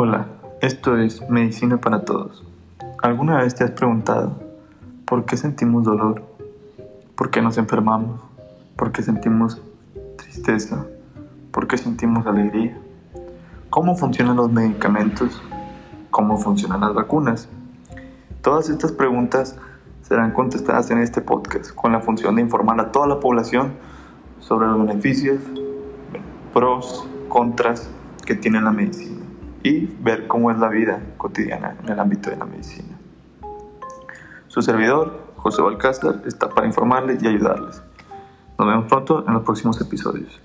Hola, esto es Medicina para Todos. ¿Alguna vez te has preguntado por qué sentimos dolor? ¿Por qué nos enfermamos? ¿Por qué sentimos tristeza? ¿Por qué sentimos alegría? ¿Cómo funcionan los medicamentos? ¿Cómo funcionan las vacunas? Todas estas preguntas serán contestadas en este podcast con la función de informar a toda la población sobre los beneficios, pros, contras que tiene la medicina y ver cómo es la vida cotidiana en el ámbito de la medicina. Su servidor, José Balcázar, está para informarles y ayudarles. Nos vemos pronto en los próximos episodios.